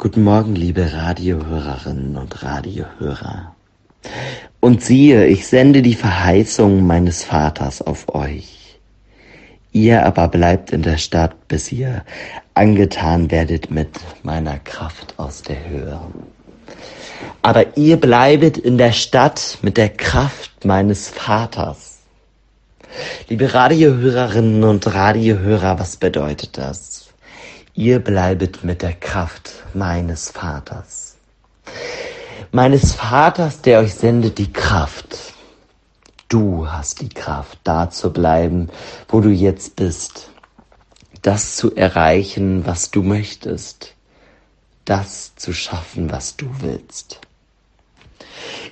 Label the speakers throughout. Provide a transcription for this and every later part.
Speaker 1: Guten Morgen, liebe Radiohörerinnen und Radiohörer. Und siehe, ich sende die Verheißung meines Vaters auf euch. Ihr aber bleibt in der Stadt, bis ihr angetan werdet mit meiner Kraft aus der Höhe. Aber ihr bleibet in der Stadt mit der Kraft meines Vaters. Liebe Radiohörerinnen und Radiohörer, was bedeutet das? Ihr bleibet mit der Kraft meines Vaters. Meines Vaters, der euch sendet die Kraft. Du hast die Kraft, da zu bleiben, wo du jetzt bist. Das zu erreichen, was du möchtest. Das zu schaffen, was du willst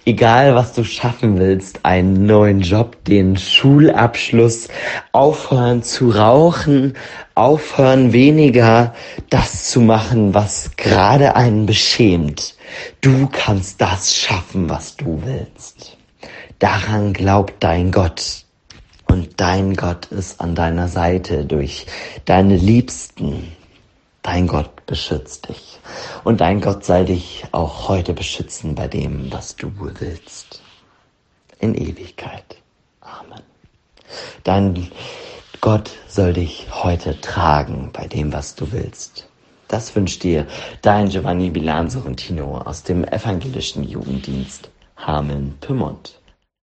Speaker 1: egal was du schaffen willst, einen neuen Job, den Schulabschluss, aufhören zu rauchen, aufhören weniger das zu machen, was gerade einen beschämt. Du kannst das schaffen, was du willst. Daran glaubt dein Gott. Und dein Gott ist an deiner Seite durch deine Liebsten. Dein Gott beschützt dich. Und dein Gott soll dich auch heute beschützen bei dem, was du willst. In Ewigkeit. Amen. Dein Gott soll dich heute tragen bei dem, was du willst. Das wünscht dir dein Giovanni Bilan Sorrentino aus dem evangelischen Jugenddienst Hameln-Pyrmont.